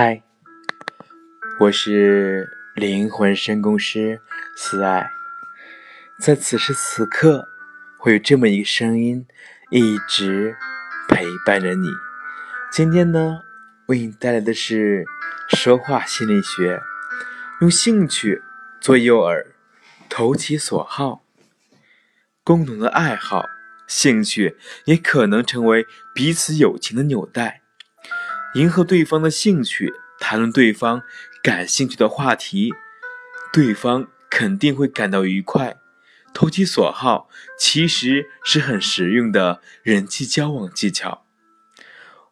嗨，我是灵魂深宫师思爱，在此时此刻，会有这么一个声音一直陪伴着你。今天呢，为你带来的是说话心理学，用兴趣做诱饵，投其所好。共同的爱好、兴趣也可能成为彼此友情的纽带。迎合对方的兴趣，谈论对方感兴趣的话题，对方肯定会感到愉快。投其所好其实是很实用的人际交往技巧。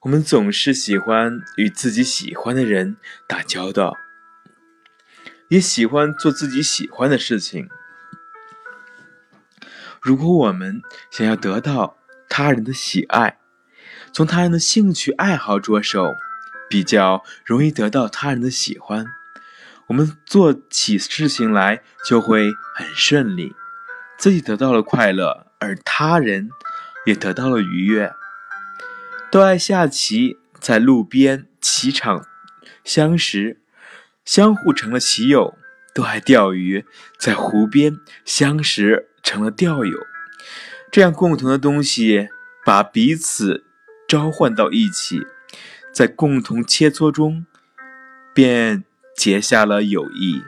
我们总是喜欢与自己喜欢的人打交道，也喜欢做自己喜欢的事情。如果我们想要得到他人的喜爱，从他人的兴趣爱好着手，比较容易得到他人的喜欢。我们做起事情来就会很顺利，自己得到了快乐，而他人也得到了愉悦。都爱下棋，在路边棋场相识，相互成了棋友；都爱钓鱼，在湖边相识，成了钓友。这样共同的东西，把彼此。召唤到一起，在共同切磋中，便结下了友谊。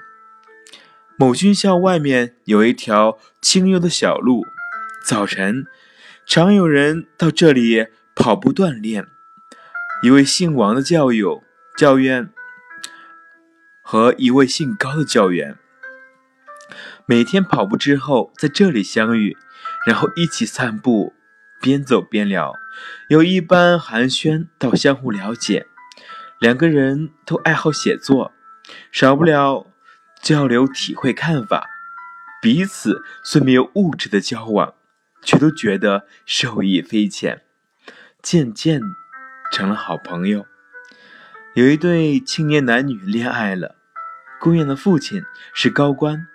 某军校外面有一条清幽的小路，早晨常有人到这里跑步锻炼。一位姓王的教友教员和一位姓高的教员，每天跑步之后在这里相遇，然后一起散步。边走边聊，由一般寒暄到相互了解。两个人都爱好写作，少不了交流体会看法。彼此虽没有物质的交往，却都觉得受益匪浅，渐渐成了好朋友。有一对青年男女恋爱了，姑娘的父亲是高官，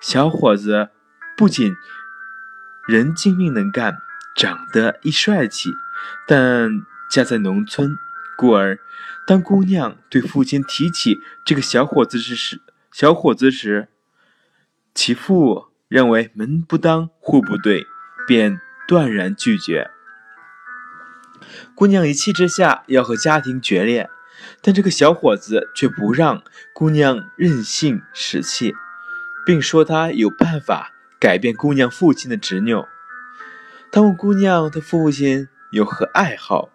小伙子不仅人精明能干。长得一帅气，但家在农村，故而当姑娘对父亲提起这个小伙子时，小伙子时，其父认为门不当户不对，便断然拒绝。姑娘一气之下要和家庭决裂，但这个小伙子却不让姑娘任性使气，并说他有办法改变姑娘父亲的执拗。他问姑娘：“的父亲有何爱好？”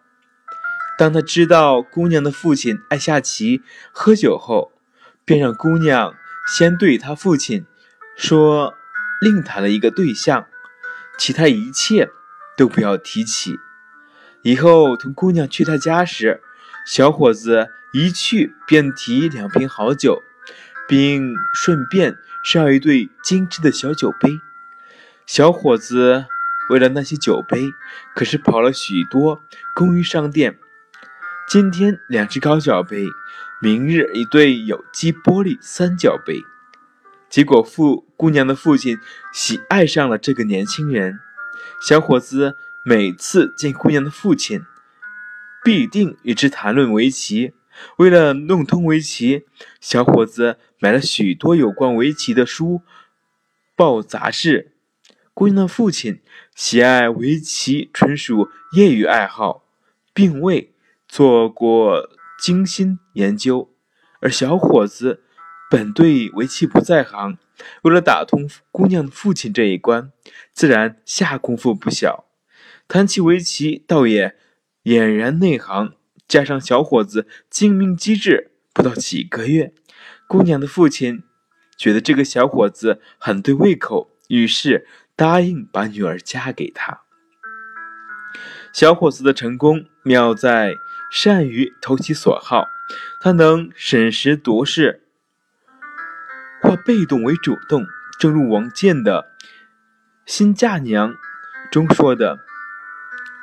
当他知道姑娘的父亲爱下棋、喝酒后，便让姑娘先对他父亲说另谈了一个对象，其他一切都不要提起。以后同姑娘去他家时，小伙子一去便提两瓶好酒，并顺便捎一对精致的小酒杯。小伙子。为了那些酒杯，可是跑了许多工艺商店。今天两只高脚杯，明日一对有机玻璃三角杯。结果父姑娘的父亲喜爱上了这个年轻人。小伙子每次见姑娘的父亲，必定与之谈论围棋。为了弄通围棋，小伙子买了许多有关围棋的书、报、杂志。姑娘的父亲喜爱围棋，纯属业余爱好，并未做过精心研究。而小伙子本对围棋不在行，为了打通姑娘的父亲这一关，自然下功夫不小。谈起围棋，倒也俨然内行。加上小伙子精明机智，不到几个月，姑娘的父亲觉得这个小伙子很对胃口，于是。答应把女儿嫁给他。小伙子的成功妙在善于投其所好，他能审时度势，化被动为主动。正如王建的《新嫁娘》中说的：“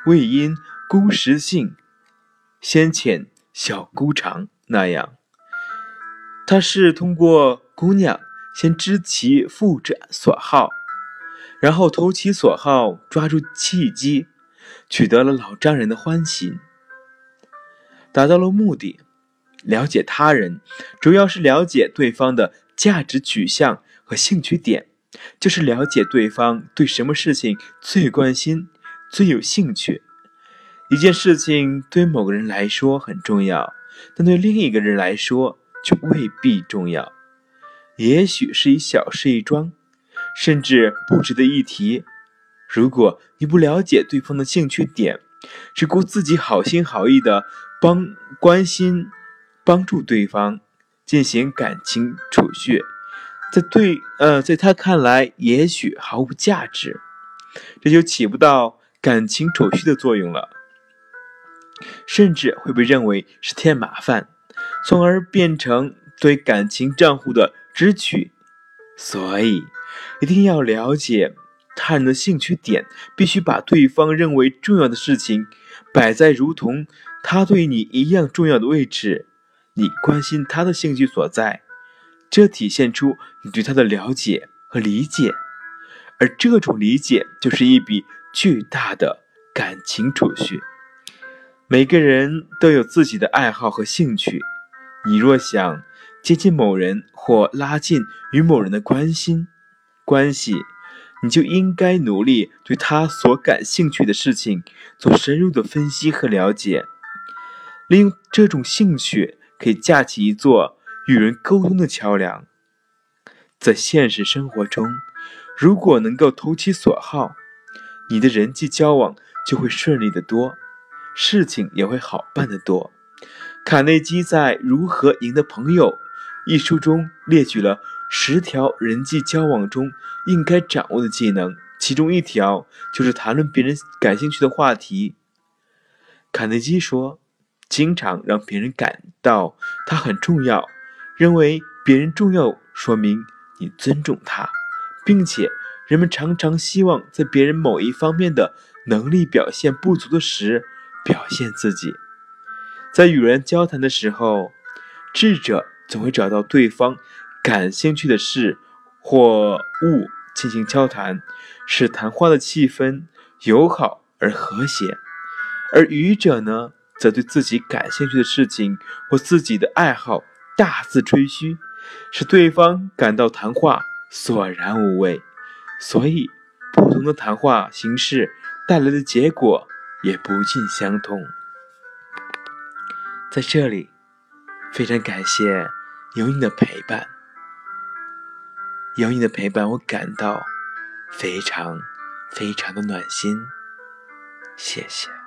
未因姑实性，先遣小姑长。”那样，他是通过姑娘先知其父之所好。然后投其所好，抓住契机，取得了老丈人的欢心，达到了目的。了解他人，主要是了解对方的价值取向和兴趣点，就是了解对方对什么事情最关心、最有兴趣。一件事情对某个人来说很重要，但对另一个人来说却未必重要。也许是一小事一桩，甚至不值得一提。如果你不了解对方的兴趣点，只顾自己好心好意的帮关心、帮助对方进行感情储蓄，在对呃，在他看来也许毫无价值，这就起不到感情储蓄的作用了，甚至会被认为是添麻烦，从而变成对感情账户的支取。所以，一定要了解。他人的兴趣点必须把对方认为重要的事情摆在如同他对你一样重要的位置，你关心他的兴趣所在，这体现出你对他的了解和理解，而这种理解就是一笔巨大的感情储蓄。每个人都有自己的爱好和兴趣，你若想接近某人或拉近与某人的关心关系。你就应该努力对他所感兴趣的事情做深入的分析和了解，利用这种兴趣可以架起一座与人沟通的桥梁。在现实生活中，如果能够投其所好，你的人际交往就会顺利得多，事情也会好办得多。卡内基在《如何赢得朋友》一书中列举了。十条人际交往中应该掌握的技能，其中一条就是谈论别人感兴趣的话题。卡内基说：“经常让别人感到他很重要，认为别人重要，说明你尊重他，并且人们常常希望在别人某一方面的能力表现不足的时表现自己。在与人交谈的时候，智者总会找到对方。”感兴趣的事或物进行交谈，使谈话的气氛友好而和谐；而愚者呢，则对自己感兴趣的事情或自己的爱好大肆吹嘘，使对方感到谈话索然无味。所以，不同的谈话形式带来的结果也不尽相同。在这里，非常感谢有你的陪伴。有你的陪伴，我感到非常非常的暖心，谢谢。